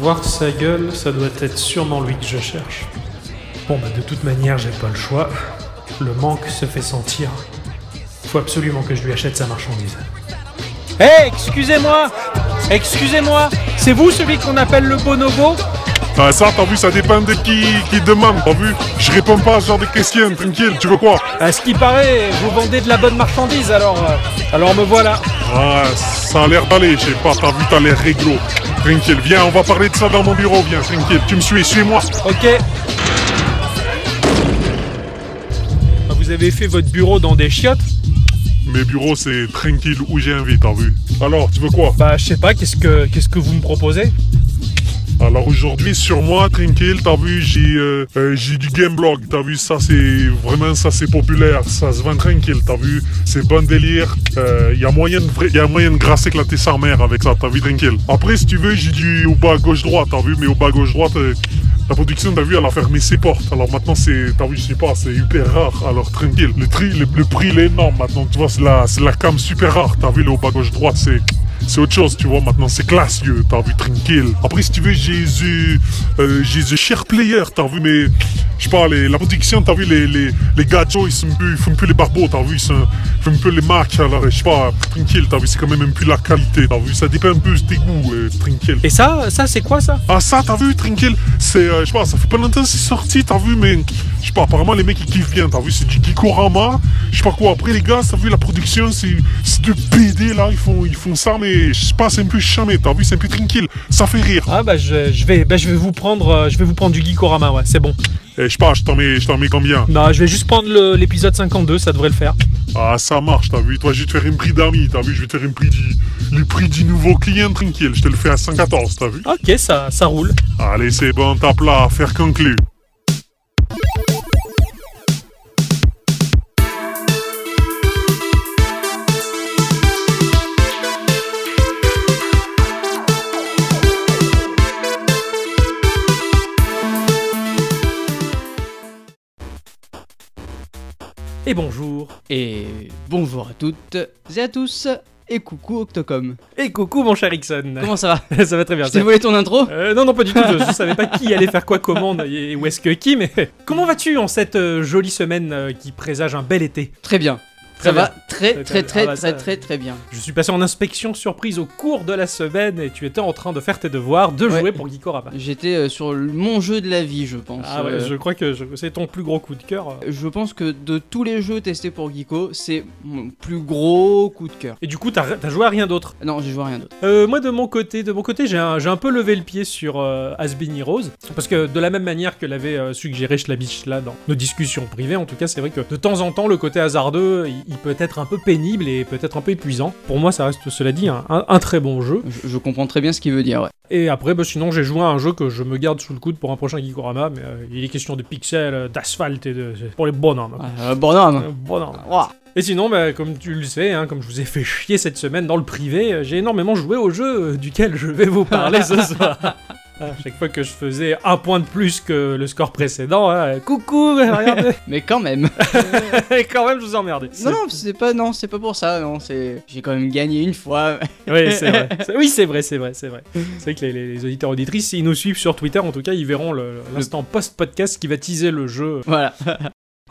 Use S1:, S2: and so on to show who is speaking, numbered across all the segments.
S1: voir sa gueule, ça doit être sûrement lui que je cherche. Bon bah de toute manière, j'ai pas le choix. Le manque se fait sentir. Faut absolument que je lui achète sa marchandise.
S2: Hé, excusez-moi Excusez-moi C'est vous celui qu'on appelle le bonobo?
S3: Ah, ça, t'as vu, ça dépend de qui, qui demande, t'as vu? Je réponds pas à ce genre de questions, tranquille, tu veux quoi?
S2: À ce qui paraît, vous vendez de la bonne marchandise, alors... euh, alors me voilà.
S3: Ah, ça a l'air d'aller, je sais pas, t'as vu, t'as l'air réglo. Tranquille, viens, on va parler de ça dans mon bureau, viens, tranquille, tu me suis, suis-moi.
S2: Ok. Ah, Vous avez fait votre bureau dans des chiottes.
S3: Mes bureaux, c'est tranquille où j'ai envie, t'as vu. Alors, tu veux quoi?
S2: Bah, je sais pas, qu'est-ce que, qu'est-ce que vous me proposez?
S3: Alors aujourd'hui, sur moi, tranquille, t'as vu, j'ai euh, euh, j'ai du gameblog, t'as vu, ça c'est vraiment, ça c'est populaire, ça se vend tranquille, t'as vu, c'est bon délire, il y, a moyen de y a moyen de éclater sa mère avec ça, t'as vu, tranquille. Après, si tu veux, j'ai du au bas gauche-droite, t'as vu, mais au bas gauche-droite, euh, la production, t'as vu, elle a fermé ses portes. Alors maintenant, c'est, t'as vu, je sais pas, c'est hyper rare. Alors tranquille, le, tri, le, prix, il est énorme maintenant. Tu vois, c'est la, la cam super rare. T'as vu, le haut bas gauche droite, c'est, c'est autre chose, tu vois. Maintenant, c'est classieux. T'as vu, tranquille. Après, si tu veux, The, euh, The Share Player. T'as vu, mais je sais pas, les, la production, t'as vu, les, les, les ils sont plus, ils font plus les barbeaux. T'as vu, ils, un peu les marques. Alors, je sais pas, tranquille. T'as vu, c'est quand même un peu la qualité. T'as vu, ça dépend un peu de tes goûts, euh, tranquille.
S2: Et ça, ça c'est quoi ça?
S3: Ah ça t'as vu tranquille C'est euh, je sais pas ça fait pas longtemps que c'est sorti t'as vu mais je sais pas apparemment les mecs ils kiffent bien t'as vu c'est du Gikorama je sais pas quoi après les gars t'as vu la production c'est c'est de BD là ils font ils font ça mais je sais pas c'est un peu chamé t'as vu c'est un peu tranquille ça fait rire
S2: Ah bah je, je vais, bah, je vais vous prendre, euh, je vais vous prendre du Geekorama, ouais, c'est bon.
S3: Et je sais pas je t'en mets je t'en mets combien?
S2: Non, je vais juste prendre l'épisode 52, ça devrait le faire.
S3: Ah ça marche t'as vu. Toi je vais te faire un prix d'amis t'as vu. Je vais te faire un prix du le prix du nouveau client tranquille. Je te le fais à 114 t'as vu.
S2: Ok, ça, ça roule.
S3: Allez c'est bon tape là faire conclu
S2: Et bonjour.
S4: Et bonjour à toutes et à tous, et coucou Octocom.
S2: Et coucou mon cher Ixon.
S4: Comment ça va
S2: ça va très bien.
S4: Je t'ai volé ton intro
S2: Euh, non, non, pas du tout. Je, je savais pas qui allait faire quoi comment et où est-ce que qui, mais comment vas-tu en cette euh, jolie semaine euh, qui présage un bel été?
S4: Très bien.
S2: Très
S4: Ça
S2: bien.
S4: va très
S2: Très,
S4: très
S2: très. Ah bah,
S4: très très bien.
S2: Je suis passé en inspection surprise au cours de la semaine et tu étais en train de faire tes devoirs, de jouer pour Geekorama.
S4: J'étais euh, sur mon jeu de la vie, je pense.
S2: Ah ouais,
S4: Euh,
S2: je crois que c'est ton plus gros coup de cœur.
S4: je pense que de tous les jeux testés pour Geeko, c'est mon plus gros coup de cœur.
S2: Et du coup, t'as as joué à rien d'autre?
S4: Non, j'ai joué à rien d'autre.
S2: Euh, moi, de mon côté, de mon côté, j'ai un, un peu levé le pied sur euh, Has Been Heroes, parce que de la même manière que l'avait euh, suggéré Schlabich là dans nos discussions privées, en tout cas, c'est vrai que de temps en temps, le côté hasardeux, il, il peut être un peu pénible et peut-être un peu épuisant. Pour moi, ça reste, cela dit, un, un- un très bon jeu.
S4: Je, je comprends très bien ce qu'il veut dire, ouais.
S2: Et après, bah, sinon, j'ai joué à un jeu que je me garde sous le coude pour un prochain Geekorama, mais euh, il est question de pixels, euh, d'asphalte et de pour les bonhommes.
S4: Euh, bonhomme.
S2: Euh, bonhommes.
S4: Ouah.
S2: Et sinon, bah, comme tu le sais, hein, comme je vous ai fait chier cette semaine dans le privé, j'ai énormément joué au jeu duquel je vais vous parler ce soir. À chaque fois que je faisais un point de plus que le score précédent, hein, coucou, regardez,
S4: Mais quand même.
S2: et quand même je vous ai emmerdé.
S4: non, non, c'est pas, non, c'est pas pour ça, non, c'est... J'ai quand même gagné une fois.
S2: Oui, c'est vrai. C'est- Oui, c'est vrai, c'est vrai, c'est vrai. C'est vrai que les, les- les auditeurs auditrices, s'ils nous suivent sur Twitter, en tout cas, ils verront l'instant post-podcast qui va teaser le jeu.
S4: voilà.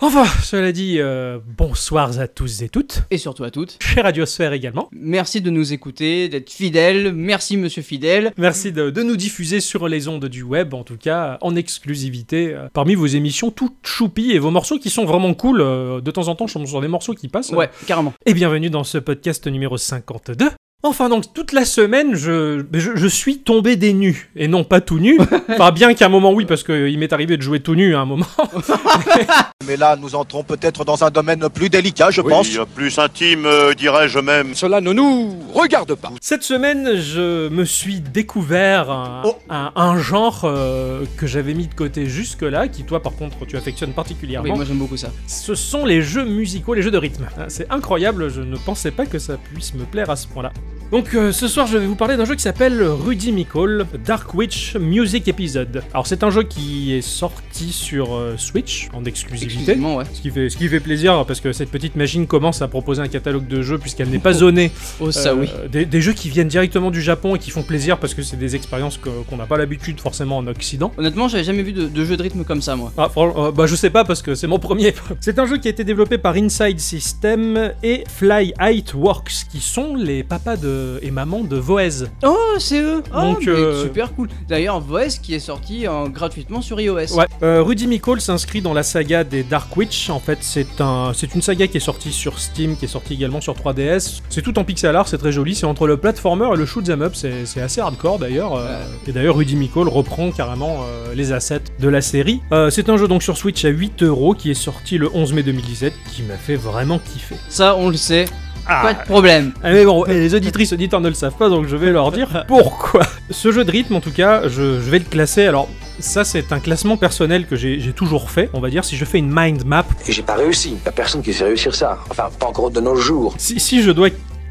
S2: Enfin, cela dit, euh, bonsoir à tous et toutes.
S4: Et surtout à toutes.
S2: Chez Radiosphère également.
S4: Merci de nous écouter, d'être fidèles. Merci, monsieur fidèle.
S2: Merci de, de nous diffuser sur les ondes du web, en tout cas en exclusivité, euh, parmi vos émissions toutes choupies et vos morceaux qui sont vraiment cool. euh, de temps en temps, je tombe sur des morceaux qui passent.
S4: Ouais, carrément.
S2: Et bienvenue dans ce podcast numéro 52. Enfin donc toute la semaine je, je, je suis tombé des nus et non pas tout nu. enfin bien qu'à un moment oui parce qu'il m'est arrivé de jouer tout nu à un moment.
S5: Mais là, nous entrons peut-être dans un domaine plus délicat, je
S6: Oui,
S5: pense.
S6: plus intime, euh, dirais-je même.
S7: Cela ne nous regarde pas.
S2: Cette semaine je me suis découvert un,
S5: Oh.
S2: un- un genre euh, que j'avais mis de côté jusque là, qui toi par contre tu affectionnes
S4: Oui,
S2: particulièrement.
S4: moi j'aime beaucoup ça.
S2: Ce sont les jeux musicaux, les jeux de rythme. C'est incroyable, je ne pensais pas que ça puisse me plaire à ce point-là. Donc euh, ce soir je vais vous parler d'un jeu qui s'appelle Rudy Micole Dark Witch Music Episode. Alors c'est un jeu qui est sorti sur euh, Switch en exclusivité.
S4: Ouais.
S2: Ce qui, fait, ce qui fait plaisir parce que cette petite machine commence à proposer un catalogue de jeux puisqu'elle n'est pas zonée.
S4: Oh, ça
S2: Euh,
S4: oui.
S2: des, des jeux qui viennent directement du Japon et qui font plaisir parce que c'est des expériences qu'on n'a pas l'habitude forcément en Occident.
S4: Honnêtement, j'avais jamais vu de, de jeu de rythme comme ça, moi.
S2: Ah, bah je sais pas parce que c'est mon premier. c'est un jeu qui a été développé par Inside System et Fly Height Works qui sont les papas de, et mamans de Voez.
S4: Oh, c'est eux oh,
S2: Donc,
S4: mais
S2: euh,
S4: Super cool. D'ailleurs, Voice qui est sorti euh, gratuitement sur iOS.
S2: Ouais. Euh, Rudy Micole s'inscrit dans la saga des Dark Witch. En fait, c'est un, c'est une saga qui est sortie sur Steam, qui est sortie également sur 3DS. C'est tout en pixel art, c'est très joli. C'est entre le platformer et le shoot 'em up. C'est, c'est assez hardcore d'ailleurs. Euh, Et d'ailleurs, Rudy Micole reprend carrément euh, les assets de la série. Euh, c'est un jeu donc sur Switch à 8 euros qui est sorti le 11 mai 2017, qui m'a fait vraiment kiffer.
S4: Ça, on le sait.
S2: Ah.
S4: Pas de problème.
S2: Ah, mais bon, les auditrices auditeurs ne le savent pas, donc je vais leur dire pourquoi. Ce jeu de rythme, en tout cas, je, je vais le classer. Alors, ça, c'est un classement personnel que j'ai toujours fait. On va dire, si je fais une mind map,
S8: Et j'ai pas réussi. Y a personne qui sait réussir ça. Enfin, pas encore de nos jours.
S2: si, si je dois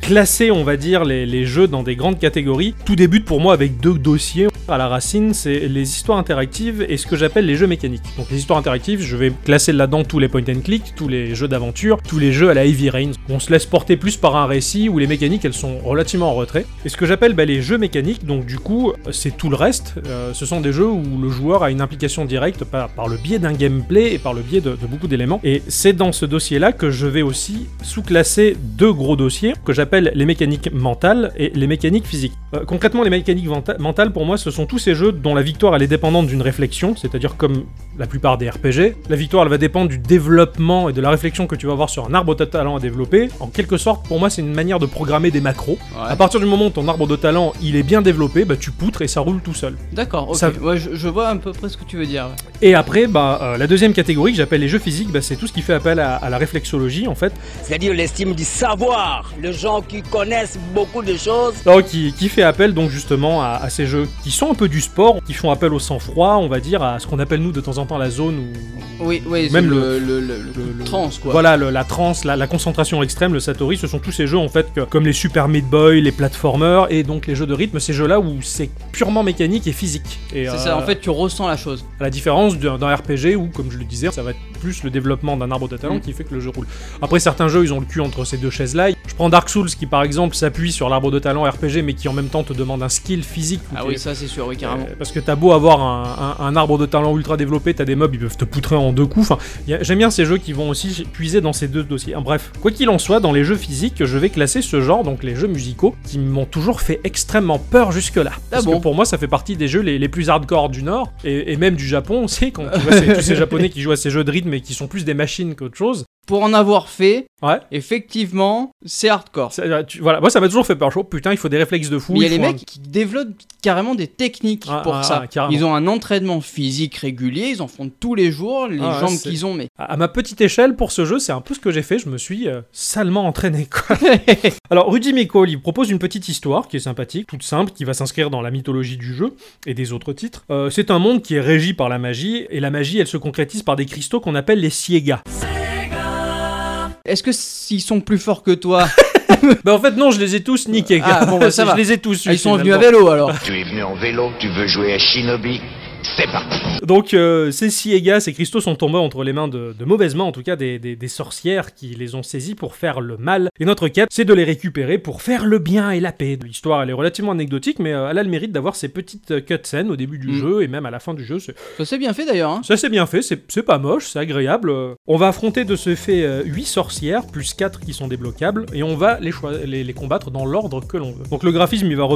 S2: classer, on va dire, les, jeux dans des grandes catégories, tout débute pour moi avec deux dossiers. À la racine, c'est les histoires interactives et ce que j'appelle les jeux mécaniques. Donc les histoires interactives, je vais classer là-dedans tous les point and click, tous les jeux d'aventure, tous les jeux à la Heavy Rain. On se laisse porter plus par un récit où les mécaniques elles sont relativement en retrait. Et ce que j'appelle bah, les jeux mécaniques, donc du coup, c'est tout le reste. Euh, ce sont des jeux où le joueur a une implication directe par, le biais d'un gameplay et par le biais de, de beaucoup d'éléments. Et c'est dans ce dossier-là que je vais aussi sous-classer deux gros dossiers que j'appelle les mécaniques mentales et les mécaniques physiques. Euh, concrètement, les mécaniques mentales, pour moi, ce sont tous ces jeux dont la victoire elle est dépendante d'une réflexion, c'est-à-dire comme la plupart des RPG. La victoire elle va dépendre du développement et de la réflexion que tu vas avoir sur un arbre de talent à développer. En quelque sorte, pour moi, c'est une manière de programmer des macros.
S4: Ouais.
S2: À partir du moment où ton arbre de talent il est bien développé, bah, tu poutres et ça roule tout seul.
S4: D'accord, ok.
S2: Ça-
S4: Ouais, je, je vois à peu près ce que tu veux dire. ouais.
S2: Et après, bah, euh, la deuxième catégorie que j'appelle les jeux physiques, bah, c'est tout ce qui fait appel à, à la réflexologie en fait.
S9: C'est-à-dire l'estime du savoir. Les gens qui connaissent beaucoup de choses.
S2: Alors, qui, qui fait appel donc justement à, à ces jeux qui sont un peu du sport, qui font appel au sang-froid, on va dire, à ce qu'on appelle nous de temps en temps la zone où.
S4: Oui, oui,
S2: Même le-
S4: le, le, le, le trans, quoi.
S2: Voilà, le- la transe, la, la concentration extrême, le Satori, ce sont tous ces jeux en fait que- comme les Super Meat Boy, les platformers et donc les jeux de rythme, ces jeux-là où c'est purement mécanique et physique. Et,
S4: C'est
S2: euh,
S4: ça, en fait, tu ressens la chose.
S2: à la différence d'un d'un RPG où, comme je le disais, ça va être plus le développement d'un arbre de talent
S4: Mm.
S2: qui fait que le jeu roule. Après, certains jeux, ils ont le cul entre ces deux chaises-là. Je prends Dark Souls qui, par exemple, s'appuie sur l'arbre de talent RPG, mais qui en même temps te demande un skill physique.
S4: Ah oui, ça c'est sûr, oui, carrément.
S2: euh, parce que t'as beau avoir un, un- un arbre de talent ultra développé, t'as des mobs, ils peuvent te poutrer en deux coups. Enfin, j'aime bien ces jeux qui vont aussi puiser dans ces deux dossiers. En bref, quoi qu'il en soit, dans les jeux physiques, je vais classer ce genre, donc les jeux musicaux, qui m'ont toujours fait extrêmement peur jusque-là. Parce
S4: bon
S2: que pour moi, ça fait partie des jeux les, les plus hardcore du Nord, et, et même du Japon aussi, quand tu vois ces- tous ces Japonais qui jouent à ces jeux de rythme et qui sont plus des machines qu'autre chose.
S4: Pour en avoir fait,
S2: Ouais.
S4: effectivement, c'est hardcore.
S2: Euh, tu- voilà, moi ça m'a toujours fait peur. Trouve, putain, il faut des réflexes de fou.
S4: Mais il y a les
S2: un-
S4: mecs qui développent carrément des techniques
S2: Ah,
S4: pour
S2: ah,
S4: ça.
S2: ah,
S4: ils ont un entraînement physique régulier, ils en font tous les jours, les
S2: Ah, ouais,
S4: jambes qu'ils ont, mais.
S2: À ma petite échelle, pour ce jeu, c'est un peu ce que j'ai fait. Je me suis euh, salement entraîné. Quoi. Alors, Rudy Micole, il propose une petite histoire qui est sympathique, toute simple, qui va s'inscrire dans la mythologie du jeu et des autres titres. Euh, c'est un monde qui est régi par la magie, et la magie, elle se concrétise par des cristaux qu'on appelle les Siega.
S4: Est-ce que s'ils sont plus forts que toi,
S2: bah, en fait, non, je les ai tous niqués.
S4: Ah, bon, bah, ça
S2: je
S4: va.
S2: les ai tous
S4: Ah, ils sont venus à vélo alors
S8: Tu es venu en vélo, tu veux jouer à Shinobi? C'est parti.
S2: Donc euh, ces Siega, ces cristaux sont tombés entre les mains de, de mauvaises mains, en tout cas des, des- des sorcières qui les ont saisis pour faire le mal. Et notre quête, c'est de les récupérer pour faire le bien et la paix. L'histoire, elle est relativement anecdotique, mais euh, elle a le mérite d'avoir ces petites euh, cutscenes au début du
S4: Mm.
S2: jeu et même à la fin du jeu.
S4: Ça c'est bien fait d'ailleurs. Hein.
S2: ça c'est bien fait, c'est pas moche, c'est agréable. Euh, On va affronter de ce fait 8 sorcières, plus 4 qui sont débloquables, et on va les, choi- les, les combattre dans l'ordre que l'on veut. Donc le graphisme, il va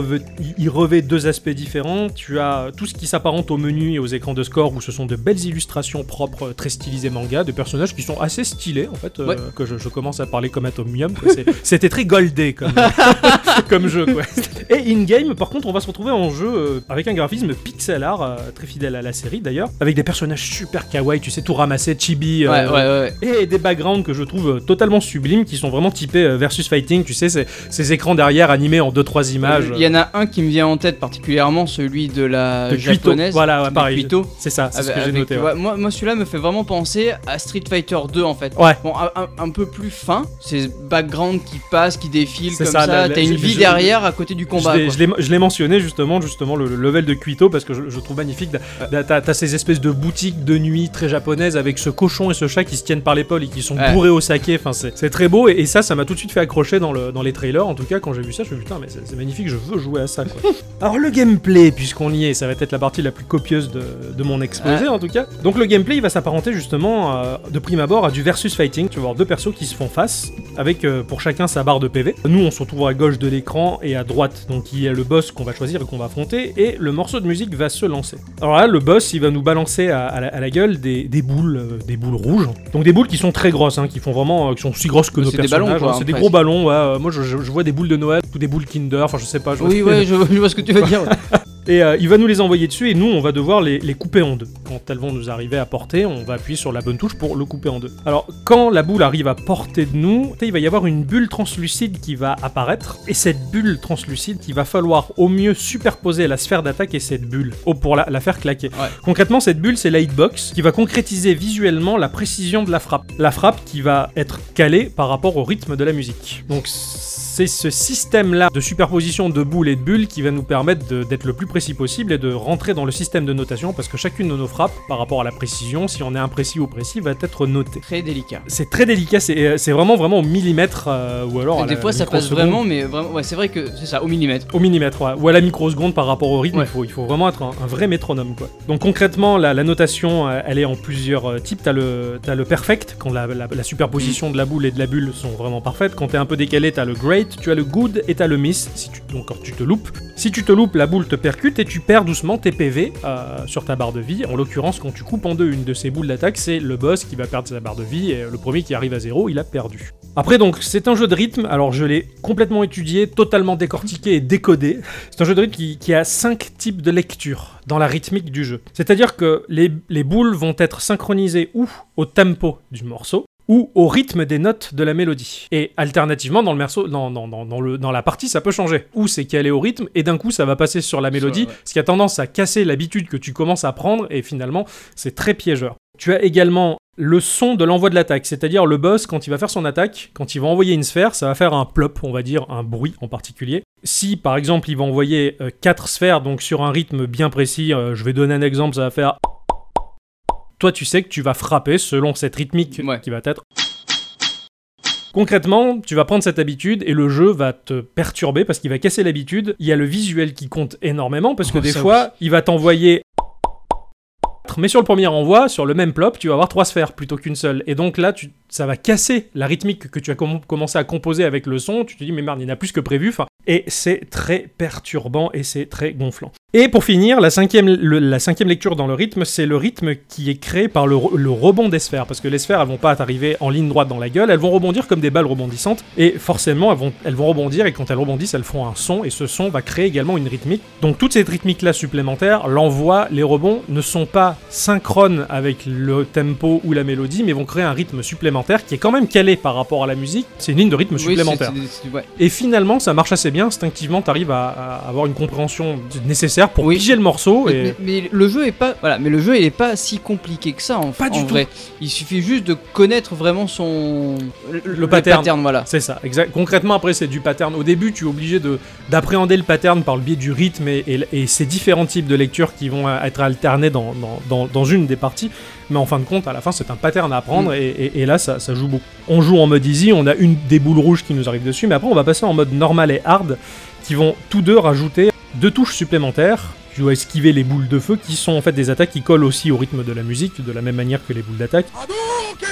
S2: il revêt deux aspects différents. Tu as tout ce qui s'apparente au menu et aux écrans de score, où ce sont de belles illustrations propres, très stylisées manga, de personnages qui sont assez stylés, en fait, euh,
S4: Ouais.
S2: que je, je commence à parler comme Atomium. C'était très goldé comme, comme jeu, quoi. Et in-game, par contre, on va se retrouver en jeu euh, avec un graphisme pixel art, euh, très fidèle à la série d'ailleurs, avec des personnages super kawaii, tu sais, tout ramassé, chibi,
S4: Ouais,
S2: euh,
S4: ouais, ouais.
S2: et des backgrounds que je trouve totalement sublimes, qui sont vraiment typés versus fighting, tu sais, ces, ces écrans derrière animés en 2-3 images.
S4: Il y en a un qui me vient en tête particulièrement, celui de la
S2: de
S4: japonaise.
S2: Voilà, ouais, pareil. C'est ça, c'est ce que j'ai noté. ouais.
S4: ouais, moi, moi celui-là me fait vraiment penser à Street Fighter 2 en fait.
S2: Ouais.
S4: Bon, un, peu plus fin, ces backgrounds qui passent, qui défilent comme
S2: ça,
S4: ça. T'as une vie
S2: je-
S4: derrière à côté du combat.
S2: Je l'ai- mentionné justement, justement le, le level de Quito parce que je, je trouve magnifique. T'as- ces espèces de boutiques de nuit très japonaises avec ce cochon et ce chat qui se tiennent par l'épaule et qui sont bourrés au saké. Enfin, c'est très beau et, et ça, ça m'a tout de suite fait accrocher dans, le, dans les trailers. En tout cas, quand j'ai vu ça, je me suis dit putain, mais c'est magnifique, je veux jouer à ça. Quoi. Alors le gameplay, puisqu'on y est, ça va être la partie la plus de, de mon exposé en tout cas. Donc le gameplay, il va s'apparenter justement euh, de prime abord à du versus fighting. Tu vas voir deux persos qui se font face avec euh, pour chacun sa barre de PV. Nous, on se retrouve à gauche de l'écran et à droite, donc il y a le boss qu'on va choisir et qu'on va affronter, et le morceau de musique va se lancer. Alors là, le boss, il va nous balancer à, à la, à la gueule des, des boules, euh, des boules rouges. Donc des boules qui sont très grosses, hein, qui font vraiment, euh, qui sont aussi grosses que nos
S4: C'est des
S2: personnages. hein. c'est
S4: hein,
S2: des
S4: presque.
S2: gros ballons. Ouais, moi, je, je- je vois des boules de Noël ou des boules Kinder. Enfin, je sais pas. Je
S4: Oui, ouais, je, je vois ce que tu veux dire.
S2: et euh, il va nous les envoyer dessus et nous on va devoir les, les couper en deux. Quand elles vont nous arriver à portée, on va appuyer sur la bonne touche pour le couper en deux. Alors quand la boule arrive à portée de nous, il va y avoir une bulle translucide qui va apparaître et cette bulle translucide, il va falloir au mieux superposer la sphère d'attaque et cette bulle oh, pour la, la faire claquer.
S4: Ouais.
S2: Concrètement, cette bulle c'est la hitbox qui va concrétiser visuellement la précision de la frappe. La frappe qui va être calée par rapport au rythme de la musique. Donc c'est ce système-là de superposition de boules et de bulles qui va nous permettre d'être le plus précis possible et de rentrer dans le système de notation parce que chacune de nos frappes, par rapport à la précision, si on est imprécis ou précis, va être notée.
S4: Très délicat.
S2: C'est très délicat, c'est euh, vraiment vraiment au millimètre euh, ou alors à
S4: des
S2: la
S4: fois ça passe vraiment, mais vraiment, ouais, c'est vrai que c'est ça, au millimètre.
S2: Au millimètre, ouais. ou à la microseconde par rapport au rythme,
S4: Ouais.
S2: il, faut, il faut vraiment être un, un vrai métronome. Quoi. Donc concrètement, la, la notation, euh, elle est en plusieurs types. T'as le, le perfect, quand la, la- la superposition de la boule et de la bulle sont vraiment parfaites. Quand t'es un peu décalé, t'as le tu as le good et t'as le miss, si tu, donc quand tu te loupes. Si tu te loupes, la boule te percute et tu perds doucement tes PV euh, sur ta barre de vie. En l'occurrence, quand tu coupes en deux une de ces boules d'attaque, c'est le boss qui va perdre sa barre de vie et le premier qui arrive à zéro, il a perdu. Après donc, c'est un jeu de rythme, alors je l'ai complètement étudié, totalement décortiqué et décodé. C'est un jeu de rythme qui, a cinq types de lecture dans la rythmique du jeu. C'est-à-dire que les boules vont être synchronisées ou au tempo du morceau, ou au rythme des notes de la mélodie. Et alternativement, dans le morceau, dans, dans, dans, dans le, dans la partie, ça peut changer. Ou c'est qu'elle est au rythme, et d'un coup, ça va passer sur la mélodie,
S4: ouais.
S2: ce qui a tendance à casser l'habitude que tu commences à prendre, et finalement, c'est très piégeur. Tu as également le son de l'envoi de l'attaque, c'est-à-dire le boss, quand il va faire son attaque, quand il va envoyer une sphère, ça va faire un plop, on va dire, un bruit en particulier. Si par exemple il va envoyer 4 sphères, donc sur un rythme bien précis, euh, je vais donner un exemple, ça va faire... Toi tu sais que tu vas frapper selon cette rythmique
S4: Ouais.
S2: qui va être... Concrètement, tu vas prendre cette habitude et le jeu va te perturber parce qu'il va casser l'habitude. Il y a le visuel qui compte énormément parce que
S4: Oh,
S2: des fois, il va t'envoyer mais sur le premier envoi, sur le même plop, tu vas avoir trois sphères plutôt qu'une seule. Et donc là, tu, ça va casser la rythmique que tu as comm- commencé à composer avec le son. Tu te dis, mais merde, il y en a plus que prévu. Enfin, et c'est très perturbant et c'est très gonflant. Et pour finir, la cinquième, le- la cinquième lecture dans le rythme, c'est le rythme qui est créé par le, re- le rebond des sphères. Parce que les sphères, elles vont pas t'arriver en ligne droite dans la gueule, elles vont rebondir comme des balles rebondissantes. Et forcément, elles vont, elles vont rebondir et quand elles rebondissent, elles font un son. Et ce son va créer également une rythmique. Donc toute cette rythmique-là supplémentaire, l'envoi, les rebonds ne sont pas synchrones avec le tempo ou la mélodie, mais vont créer un rythme supplémentaire qui est quand même calé par rapport à la musique. C'est une ligne de rythme
S4: Oui,
S2: supplémentaire.
S4: ouais.
S2: Et finalement, ça marche assez bien. Instinctivement, t'arrives à, à avoir une compréhension nécessaire pour
S4: Oui.
S2: piger le morceau.
S4: Mais,
S2: Et...
S4: mais- mais le jeu est pas voilà, mais le jeu il est pas si compliqué que ça en,
S2: Pas
S4: en
S2: du tout.
S4: vrai. Il suffit juste de connaître vraiment son le,
S2: pattern.
S4: voilà.
S2: C'est ça, exact. Concrètement, après, c'est du pattern. Au début, tu es obligé de, d'appréhender le pattern par le biais du rythme et, et, et ces différents types de lectures qui vont euh, être alternés dans, dans, dans, dans une des parties. Mais en fin de compte, à la fin, c'est un pattern à apprendre
S4: Mm.
S2: et, et- et là, ça, ça joue beaucoup. On joue en mode easy, on a une des boules rouges qui nous arrive dessus, mais après, on va passer en mode normal et hard qui vont tous deux rajouter deux touches supplémentaires. Tu dois esquiver les boules de feu qui sont en fait des attaques qui collent aussi au rythme de la musique, de la même manière que les boules d'attaque.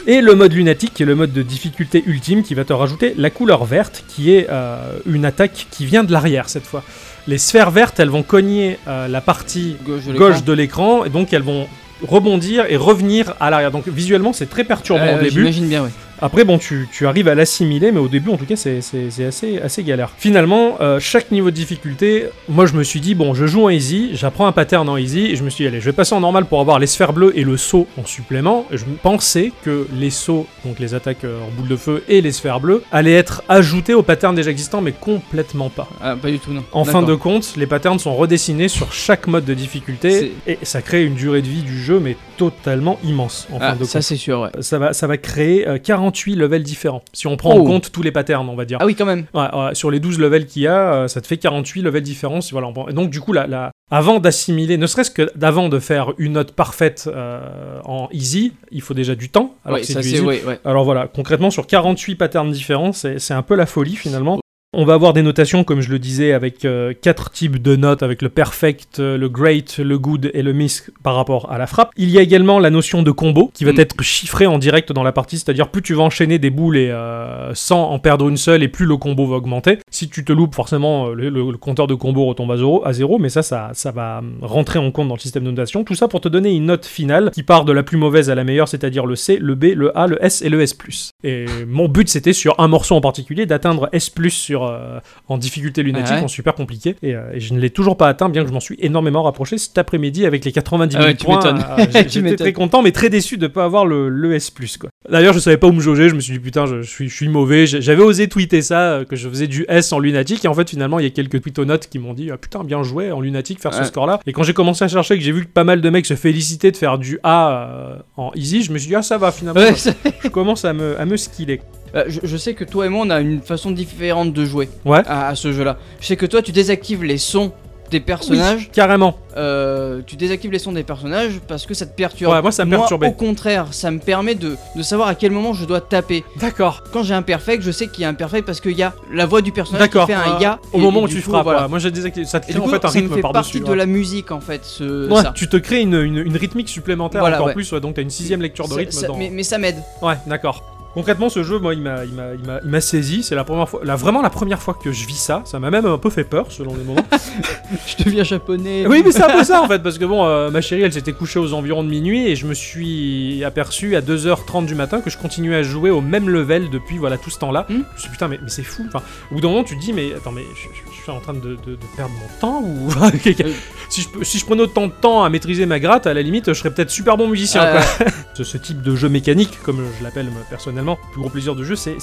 S2: Et le mode lunatique, qui est le mode de difficulté ultime, qui va te rajouter la couleur verte, qui est euh, une attaque qui vient de l'arrière cette fois. Les sphères vertes, elles vont cogner euh, la partie
S4: Gauche de l'écran,
S2: et donc elles vont rebondir et revenir à l'arrière. Donc visuellement, c'est très perturbant au début.
S4: J'imagine bien, ouais.
S2: Après, bon, tu, tu arrives à l'assimiler, mais au début, en tout cas, c'est assez, assez galère. Finalement, euh, chaque niveau de difficulté, moi, je me suis dit, bon, je joue en easy, j'apprends un pattern en easy, et je me suis dit, allez, je vais passer en normal pour avoir les sphères bleues et le saut en supplément. Je pensais que les sauts, donc les attaques euh, en boule de feu et les sphères bleues, allaient être ajoutés au pattern déjà existant, mais complètement pas.
S4: Ah, pas du tout, non.
S2: En fin de compte, les patterns sont redessinés sur chaque mode de difficulté et ça crée une durée de vie du jeu mais totalement immense en
S4: Ah,
S2: fin de
S4: ça
S2: compte.
S4: c'est sûr, ouais.
S2: Ça va, ça va créer euh, 48 levels différents. Si on prend en
S4: Oh.
S2: compte tous les patterns, on va dire.
S4: Ah oui, quand même.
S2: Ouais, ouais, sur les 12 levels qu'il y a, euh, ça te fait 48 levels différents. Voilà, prend- donc, du coup, la, la- avant d'assimiler, ne serait-ce que d'avant de faire une note parfaite euh, en easy, il faut déjà du temps. Alors
S4: ça
S2: du easy. Alors voilà, concrètement, sur 48 patterns différents, c'est un peu la folie finalement. On va avoir des notations, comme je le disais, avec euh, quatre types de notes, avec le perfect, euh, le great, le good et le miss par rapport à la frappe. Il y a également la notion de combo, qui va
S4: Mm.
S2: être chiffrée en direct dans la partie, c'est-à-dire plus tu vas enchaîner des boules et euh, sans en perdre une seule, et plus le combo va augmenter. Si tu te loupes, forcément, le, le- le compteur de combo retombe à zéro, à zéro mais ça, ça, ça va hum, rentrer en compte dans le système de notation. Tout ça pour te donner une note finale qui part de la plus mauvaise à la meilleure, c'est-à-dire le C, le B, le A, le S et le S+. Et mon but, c'était sur un morceau en particulier d'atteindre S+, sur, euh, en difficulté lunatique,
S4: Ah ouais.
S2: en super compliqué. Et, euh, et je ne l'ai toujours pas atteint, bien que je m'en suis énormément rapproché cet après-midi avec les 90 000
S4: Ah ouais,
S2: points. euh, J'étais très content, mais très déçu de ne pas avoir le, le S+. Quoi. D'ailleurs, je savais pas où me jauger, je me suis dit putain, je, je suis, je suis mauvais. J'avais osé tweeter ça, que je faisais du S en lunatique, et en fait, finalement, il y a quelques tweetonotes qui m'ont dit ah, putain, bien joué en lunatique, faire ce score-là. Et quand j'ai commencé à chercher, que j'ai vu que pas mal de mecs se félicitaient de faire du A en easy, je me suis dit ah, ça va finalement. Je commence à me, à me skiller.
S4: Euh, je, je sais que toi et moi on a une façon différente de jouer
S2: Ouais.
S4: à, à ce jeu-là. Je sais que toi tu désactives les sons des personnages.
S2: Carrément.
S4: Euh, tu désactives les sons des personnages parce que ça te perturbe.
S2: Ouais, moi, ça me perturbait.
S4: Au contraire, ça me permet de, de savoir à quel moment je dois taper.
S2: D'accord.
S4: Quand j'ai un perfect, je sais qu'il y a un perfect parce qu'il y a la voix du personnage qui fait un
S2: euh,
S4: ya.
S2: Au
S4: et-
S2: moment
S4: et
S2: où tu
S4: coup,
S2: frappes,
S4: voilà.
S2: moi j'ai désactivé. Ça te
S4: Et
S2: crée
S4: du
S2: en
S4: coup,
S2: fait un
S4: ça
S2: rythme
S4: fait
S2: par-dessus.
S4: partie de la musique en fait. Ce,
S2: Ouais,
S4: ça.
S2: tu te crées une, une, une rythmique supplémentaire
S4: Voilà,
S2: encore plus, donc t'as une sixième lecture de rythme
S4: ça-
S2: dans...
S4: mais, mais ça m'aide.
S2: Ouais, d'accord. Concrètement, ce jeu, moi, il m'a, il m'a, il m'a, il m'a saisi. C'est la première fois, la, vraiment la première fois que je vis ça. Ça m'a même un peu fait peur, selon les moments.
S4: Je deviens japonais.
S2: oui, mais c'est un peu ça en fait, parce que bon, euh, ma chérie, elle s'était couchée aux environs de minuit et je me suis aperçu à 2h30 du matin que je continuais à jouer au même level depuis voilà tout ce temps-là.
S4: Hmm.
S2: Je me suis dit, putain, mais, mais c'est fou. Enfin, au bout d'un moment, tu te dis, mais attends, mais je, je- je suis en train de, de- de perdre mon temps ou si je, si je prenais autant de temps à maîtriser ma gratte, à la limite, je serais peut-être super bon musicien. Quoi. ce, ce type de jeu mécanique, comme je l'appelle personnellement, le plus gros plaisir de jeu, c'est,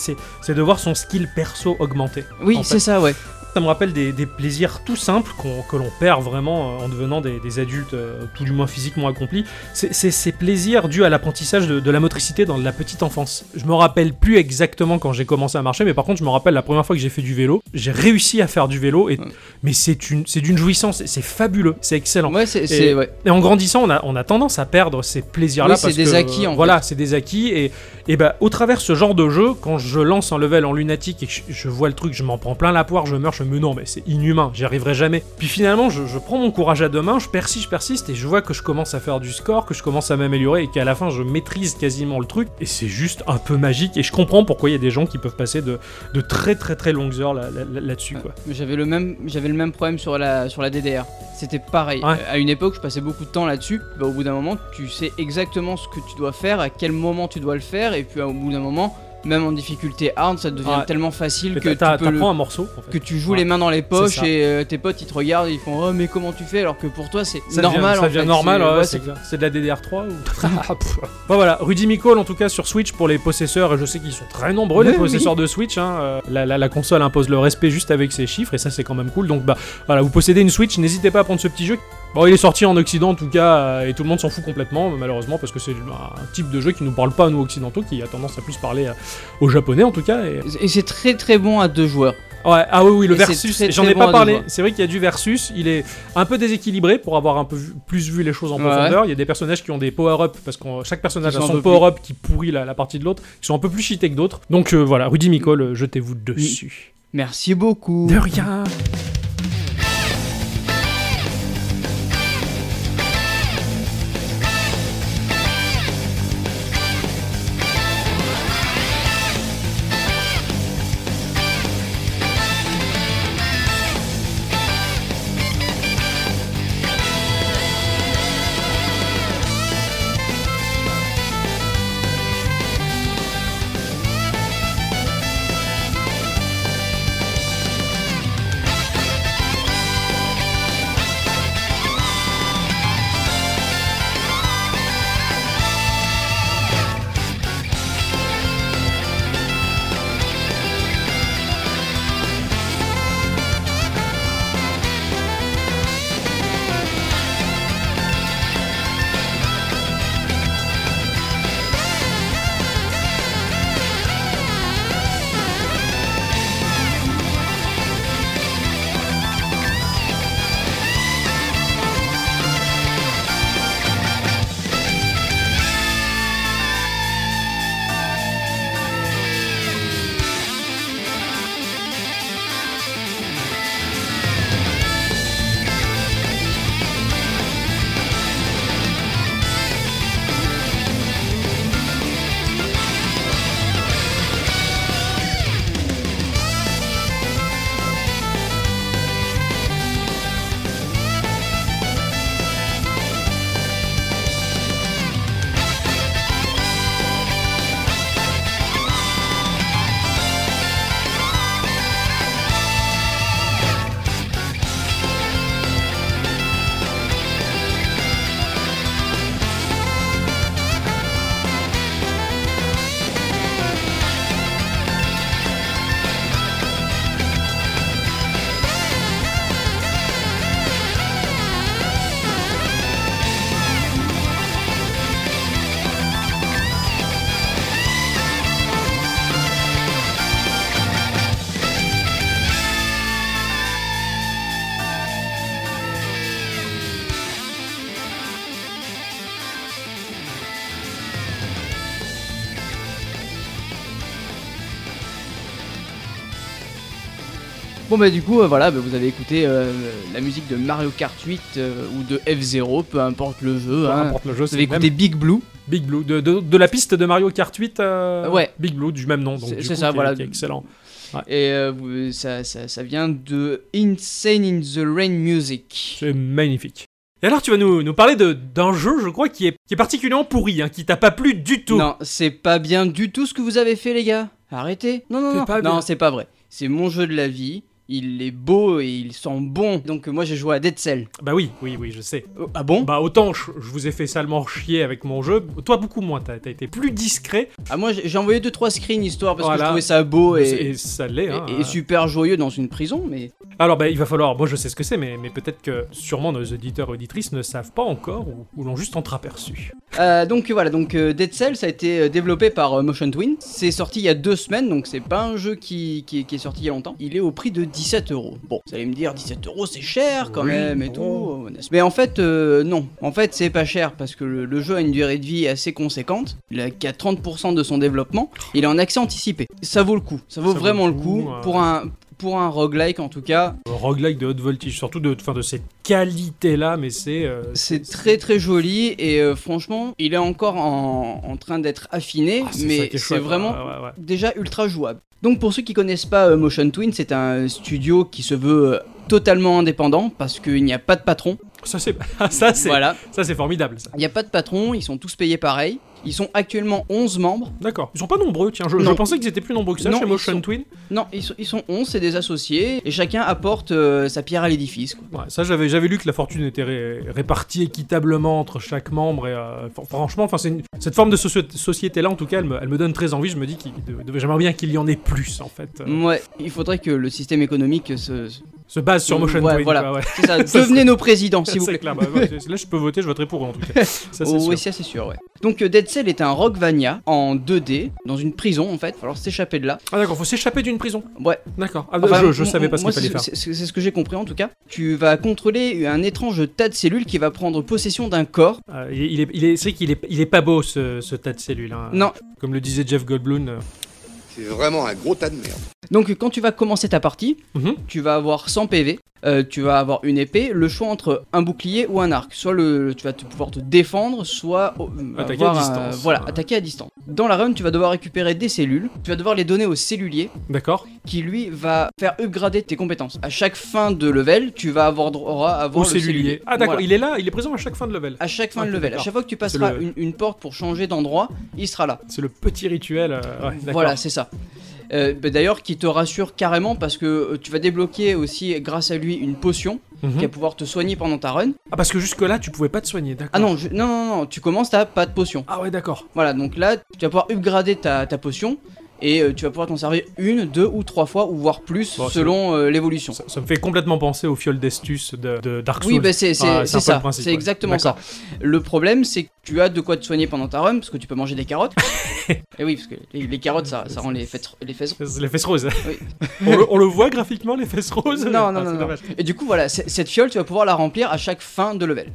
S2: de voir son skill perso augmenter.
S4: Oui, c'est ça, ouais.
S2: Ça me rappelle des, des plaisirs tout simples que l'on perd vraiment euh, en devenant des, des adultes, euh, tout du moins physiquement accomplis. C'est ces plaisirs dus à l'apprentissage de, de la motricité dans la petite enfance. Je me rappelle plus exactement quand j'ai commencé à marcher, mais par contre, je me rappelle la première fois que j'ai fait du vélo. J'ai réussi à faire du vélo, et,
S4: Ouais.
S2: mais c'est une- c'est d'une jouissance, c'est fabuleux, c'est excellent.
S4: Ouais.
S2: Et,
S4: c'est- ouais.
S2: et en grandissant, on a, on a tendance à perdre ces plaisirs-là.
S4: Oui, c'est des
S2: que,
S4: acquis, en
S2: Voilà, c'est des acquis. Et, et bah, au travers ce genre de jeu, quand je lance un level en lunatique et que je, je vois le truc, je m'en prends plein la poire, je meurs, je me non, mais c'est inhumain, j'y arriverai jamais. Puis finalement, je, je prends mon courage à deux mains, je persiste, je persiste, et je vois que je commence à faire du score, que je commence à m'améliorer, et qu'à la fin, je maîtrise quasiment le truc. Et c'est juste un peu magique. Et je comprends pourquoi il y a des gens qui peuvent passer de, de très très très longues heures là- là- là-dessus.
S4: J'avais le même, le même problème sur la, sur la DDR. C'était pareil.
S2: Ouais.
S4: À une époque, je passais beaucoup de temps là-dessus. Bah, au bout d'un moment, tu sais exactement ce que tu dois faire, à quel moment tu dois le faire, et puis au bout d'un moment, même en difficulté hard, ça devient
S2: Ouais.
S4: tellement facile que tu peux le-
S2: un morceau. en fait.
S4: que tu joues
S2: Ouais.
S4: les mains dans les poches et euh, tes potes ils te regardent, ils font oh mais comment tu fais? Alors que pour toi c'est normal.
S2: devient,
S4: en
S2: ça devient
S4: fait.
S2: normal,
S4: C'est-
S2: ouais, de la DDR3 ou... Ah, pff. Bon voilà, Rudy Micole en tout cas sur Switch pour les possesseurs, et je sais qu'ils sont très nombreux les
S4: Oui,
S2: possesseurs de Switch, hein, euh, la, la- la console impose le respect juste avec ses chiffres, et ça c'est quand même cool, donc bah voilà, vous possédez une Switch, n'hésitez pas à prendre ce petit jeu. Bon, il est sorti en Occident en tout cas, euh, et tout le monde s'en fout complètement, malheureusement, parce que c'est un type de jeu qui nous parle pas à nous occidentaux, qui a tendance à plus parler euh, aux japonais en tout cas, et...
S4: Et c'est très très bon à deux joueurs.
S2: Ouais, ah oui, oui, le
S4: Et
S2: versus, j'en ai
S4: bon
S2: pas parlé. C'est vrai qu'il y a du versus, il est un peu déséquilibré pour avoir un peu vu- plus vu les choses en
S4: Ouais.
S2: profondeur. Il y a des personnages qui ont des power-up, parce que chaque personnage a son power-up qui pourrit la, la partie de l'autre, qui sont un peu plus cheatés que d'autres. Donc euh, voilà, Rudy Micole, jetez-vous dessus.
S4: Merci beaucoup.
S2: De rien
S4: Bon bah du coup euh, voilà, bah, vous avez écouté euh, la musique de Mario Kart 8 euh, ou de F0, peu importe le jeu.
S2: Peu
S4: hein.
S2: importe le jeu,
S4: Vous avez
S2: même.
S4: écouté Big Blue.
S2: Big Blue, de, de, de la piste de Mario Kart 8, euh,
S4: Ouais.
S2: Big Blue, du même nom.
S4: C'est- ça, voilà.
S2: est excellent.
S4: Et ça, ça, ça vient de Insane in the Rain Music.
S2: C'est magnifique. Et alors, tu vas nous, nous parler d'un jeu, je crois, qui est, qui est particulièrement pourri, hein, qui t'a pas plu du tout.
S4: Non, c'est pas bien du tout ce que vous avez fait les gars. Arrêtez. Non, non, non.
S2: pas
S4: non, c'est pas vrai. C'est mon jeu de la vie. Il est beau et il sent bon. Donc euh, moi j'ai joué à Dead Cell.
S2: Bah oui, oui, oui, je sais.
S4: Oh, ah bon?
S2: Bah autant je, je vous ai fait salement chier avec mon jeu, toi beaucoup moins, t'as été plus discret,
S4: Ah moi j'ai envoyé 2-3 screens histoire parce que je trouvais ça beau et,
S2: et, ça l'est. hein.
S4: et- et super joyeux dans une prison. Mais
S2: Alors bah il va falloir, moi je sais ce que c'est, mais, mais peut-être que sûrement nos auditeurs et auditrices ne savent pas encore ou, ou l'ont juste entreaperçu.
S4: Euh, donc voilà, donc euh, Dead Cell ça a été euh, développé par euh, Motion Twin. C'est sorti il y a deux semaines, donc c'est pas un jeu qui, qui, qui est sorti il y a longtemps. Il est au prix de 17 euros. Bon, vous allez me dire 17 euros c'est cher quand
S2: Oui,
S4: même et tout. Mais en fait, euh, non. En fait, c'est pas cher parce que le, le jeu a une durée de vie assez conséquente. Il a qu'à 30% de son développement. Il est en accès anticipé. Ça vaut le coup. Ça vaut
S2: Ça
S4: vraiment
S2: le
S4: le
S2: coup,
S4: coup. Pour un. Pour un roguelike en tout cas,
S2: Euh, roguelike de haute voltige, surtout de, enfin, de cette qualité-là, mais c'est... euh,
S4: c'est très très joli et euh, franchement, il est encore en, en train d'être affiné,
S2: ah, c'est
S4: mais c'est vraiment
S2: ouais, ouais, ouais.
S4: déjà ultra jouable. Donc pour ceux qui connaissent pas euh, Motion Twin, c'est un studio qui se veut totalement indépendant parce qu'il n'y a pas de patron.
S2: Ça c'est ça c'est
S4: Voilà,
S2: ça c'est formidable ça.
S4: il n'y a pas de patron, ils sont tous payés pareil. Ils sont actuellement 11 membres.
S2: D'accord. Ils sont pas nombreux, tiens. Je, pensais qu'ils étaient plus nombreux que ça
S4: Non,
S2: chez Motion
S4: sont-
S2: Twin.
S4: Non, ils sont, ils sont 11, c'est des associés et chacun apporte euh, sa pierre à l'édifice.
S2: Ouais, ça j'avais j'avais lu que la fortune était ré- répartie équitablement entre chaque membre et euh, fr- franchement, enfin cette forme de société là en tout cas, elle me, elle me donne très envie. Je me dis qu'il de- j'aimerais bien qu'il y en ait plus en fait. euh,
S4: Ouais, il faudrait que le système économique se.
S2: se base sur Motion
S4: Ouais,
S2: Twin.
S4: voilà.
S2: quoi, ouais.
S4: C'est ça,
S2: Ça
S4: devenez nos présidents s'il vous plaît.
S2: clair. bah, là je peux voter, je voterai pour eux en tout cas. Ça c'est
S4: Oh,
S2: sûr.
S4: oui, ça c'est sûr, ouais. Donc euh, Dead Cell est un Rockvania en 2D, dans une prison en fait, il va falloir s'échapper de là.
S2: Ah d'accord, faut s'échapper d'une prison.
S4: Ouais.
S2: D'accord. Ah,
S4: Enfin,
S2: je, je savais pas ce qu'il fallait
S4: c'est-
S2: faire.
S4: C'est ce que j'ai compris en tout cas. Tu vas contrôler un étrange tas de cellules qui va prendre possession d'un corps.
S2: Euh, il est, il est, il est- c'est vrai qu'il est, il est pas beau ce, ce tas de cellules. hein.
S4: Non.
S2: Comme le disait Jeff Goldblum.
S7: C'est vraiment un gros tas de merde.
S4: Donc quand tu vas commencer ta partie,
S2: mhm.
S4: tu vas avoir 100 PV, euh, tu vas avoir une épée, le choix entre un bouclier ou un arc. Soit le, tu vas te pouvoir te défendre, soit euh,
S2: Attaquer
S4: avoir
S2: à
S4: un-
S2: distance.
S4: voilà,
S2: Ouais.
S4: attaquer à distance. Dans la run, tu vas devoir récupérer des cellules, tu vas devoir les donner au cellulier
S2: D'accord.
S4: qui lui va faire upgrader tes compétences. À chaque fin de level, tu vas avoir droit à avoir
S2: Au
S4: le
S2: cellulier. Ah d'accord,
S4: Voilà.
S2: il est là, il est présent à chaque fin de level.
S4: À chaque fin de level, à chaque fois que tu passeras
S2: le-
S4: une, une porte pour changer d'endroit, il sera là.
S2: C'est le petit rituel. euh, ouais.
S4: Voilà, c'est ça. Euh, bah, D'ailleurs, qui te rassure carrément parce que euh, tu vas débloquer aussi, grâce à lui, une potion
S2: Mhm.
S4: qui va pouvoir te soigner pendant ta run.
S2: Ah parce que jusque là tu pouvais pas te soigner, d'accord.
S4: Ah non, je- non, non, non, tu commences, t'as pas de potion.
S2: Ah ouais d'accord.
S4: Voilà, donc là, tu vas pouvoir upgrader ta, ta potion et euh, tu vas pouvoir t'en servir une, deux ou trois fois ou voire plus
S2: Bon,
S4: selon euh, l'évolution.
S2: Ça, ça me fait complètement penser au fiole d'Estus de, de Dark Souls.
S4: Oui, bah c'est
S2: Ah,
S4: ça, c'est
S2: ouais.
S4: exactement ça. Le problème, c'est que tu as de quoi te soigner pendant ta run, parce que tu peux manger des carottes. et oui, parce que les, les carottes, ça, ça rend les, fesses- les fesses.
S2: C'est Les fesses roses.
S4: Oui.
S2: on, le, on le voit graphiquement les fesses roses
S4: Non,
S2: Ah,
S4: non,
S2: c'est
S4: non. Et du coup, voilà, cette fiole, tu vas pouvoir la remplir à chaque fin de level.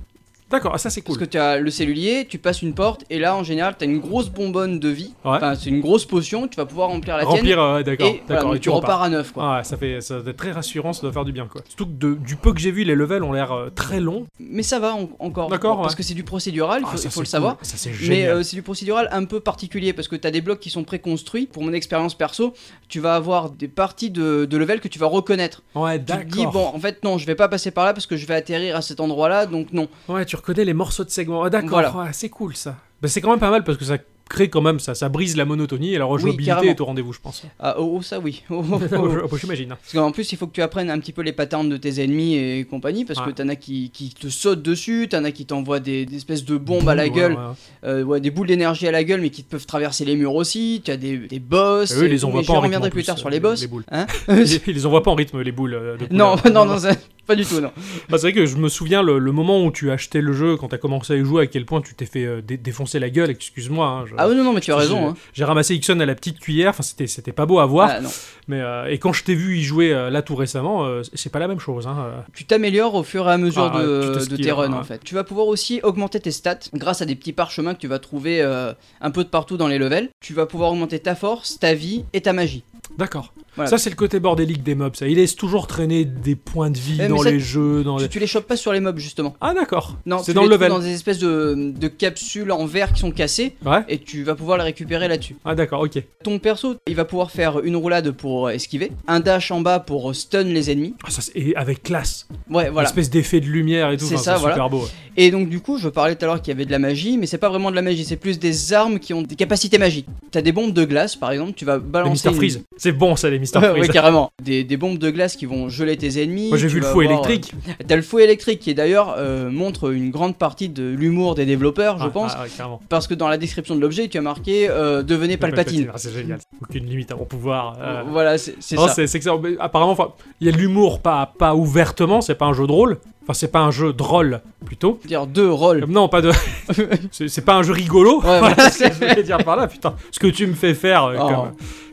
S2: D'accord, ah, ça c'est
S4: Parce
S2: cool.
S4: que tu as le cellulier, tu passes une porte, et là, en général, tu as une grosse bonbonne de vie.
S2: Ouais.
S4: Enfin, c'est une grosse potion, tu vas pouvoir remplir la
S2: Remplir,
S4: tienne.
S2: euh, ouais, d'accord,
S4: et, voilà,
S2: d'accord.
S4: donc
S2: et
S4: tu repars à neuf, quoi.
S2: Ah ça fait ça doit être très rassurant, ça doit faire du bien quoi. Surtout que de- du peu que j'ai vu, les levels ont l'air euh, très longs.
S4: Mais ça va en- encore.
S2: D'accord,
S4: Parce
S2: ouais.
S4: que c'est du procédural, il
S2: Ah,
S4: faut, le savoir.
S2: Ça c'est
S4: Mais euh, c'est du procédural un peu particulier parce que tu as des blocs qui sont préconstruits. Pour mon expérience perso, tu vas avoir des parties de, de level que tu vas reconnaître.
S2: ouais,
S4: Tu te dis,
S2: d'accord.
S4: bon, en fait, non, je vais pas passer par là parce que je vais atterrir à cet endroit-là, donc non.
S2: Ouais, tu reconnais les morceaux de segments. Ah, d'accord,
S4: Voilà.
S2: ouais, c'est cool ça. Bah, c'est quand même pas mal parce que ça crée quand même ça, ça brise la monotonie et la rejouabilité
S4: carrément.
S2: est au rendez-vous, je pense.
S4: Ah, oh, oh, ça oui. Oh, oh, oh.
S2: Oh, J'imagine.
S4: Parce qu'en plus, il faut que tu apprennes un petit peu les patterns de tes ennemis et compagnie, parce
S2: Ouais.
S4: que t'en as qui, qui te sautent dessus, t'en as qui t'envoient des, des espèces de bombes à la gueule,
S2: ouais.
S4: euh, ouais, des boules d'énergie à la gueule, mais qui peuvent traverser les murs aussi. Tu as des, des boss.
S2: Et eux, ils les envoient pas en
S4: Je reviendrai
S2: en
S4: plus
S2: plus,
S4: tard sur
S2: euh,
S4: les boss.
S2: les.
S4: Hein
S2: Ils, ils les envoient pas en rythme les boules euh, de
S4: non, non, non, ça- pas du tout, non.
S2: Bah, c'est vrai que je me souviens le, le moment où tu as acheté le jeu, quand tu as commencé à y jouer, à quel point tu t'es fait euh, dé- défoncer la gueule, excuse-moi. hein, je-
S4: Ah oui, non, non, mais tu as
S2: j'ai-
S4: raison. Hein.
S2: J'ai ramassé Ixon à la petite cuillère, enfin c'était c'était pas beau à voir,
S4: Ah, non.
S2: mais euh, et quand je t'ai vu y jouer euh, là tout récemment, euh, c'est pas la même chose. Hein, euh.
S4: Tu t'améliores au fur et à mesure
S2: Ah,
S4: de, tes runs
S2: ouais.
S4: en fait. Tu vas pouvoir aussi augmenter tes stats grâce à des petits parchemins que tu vas trouver euh, un peu de partout dans les levels. Tu vas pouvoir augmenter ta force, ta vie et ta magie.
S2: D'accord.
S4: Voilà.
S2: Ça, c'est le côté bordélique des mobs. Ça, il laisse toujours traîner des points de vie
S4: Eh,
S2: dans
S4: ça,
S2: les jeux, dans
S4: Tu,
S2: les.
S4: tu les chopes pas sur les mobs justement.
S2: Ah d'accord.
S4: Non,
S2: c'est dans le level.
S4: dans des espèces de, de capsules en verre qui sont cassées
S2: Ouais.
S4: et tu vas pouvoir les récupérer là-dessus.
S2: Ah d'accord, ok.
S4: Ton perso, il va pouvoir faire une roulade pour esquiver, un dash en bas pour stun les ennemis.
S2: Ah, ça, c'est- et avec classe.
S4: Ouais, voilà.
S2: Espèce d'effet de lumière et tout.
S4: C'est
S2: Enfin,
S4: ça, voilà.
S2: super beau. ouais.
S4: Et donc du coup, je parlais tout à l'heure qu'il y avait de la magie, mais c'est pas vraiment de la magie, c'est plus des armes qui ont des capacités magiques. T'as des bombes de glace, par exemple, tu vas balancer. Une-.
S2: C'est bon ça, les Freeze.
S4: ouais, carrément. Des, des bombes de glace qui vont geler tes ennemis.
S2: Moi j'ai vu le
S4: avoir,
S2: électrique.
S4: euh, T'as le fouet électrique qui d'ailleurs euh, montre une grande partie de l'humour des développeurs, je
S2: Ah,
S4: pense.
S2: ah, ouais, carrément.
S4: Parce que dans la description de l'objet, tu as marqué euh, devenez Palpatine.
S2: Ah, c'est génial. Aucune limite à mon pouvoir. euh.
S4: Voilà, c'est ça.
S2: c'est que ça- apparemment, il y a de l'humour, pas, pas ouvertement, c'est pas un jeu de rôle. Enfin, c'est pas un jeu drôle, plutôt.
S4: dire deux rôles.
S2: Euh, Non, pas de. c'est pas un jeu rigolo.
S4: Ouais,
S2: Voilà ce que je voulais dire par là, putain. Ce que tu me fais faire
S4: Oh.
S2: comme,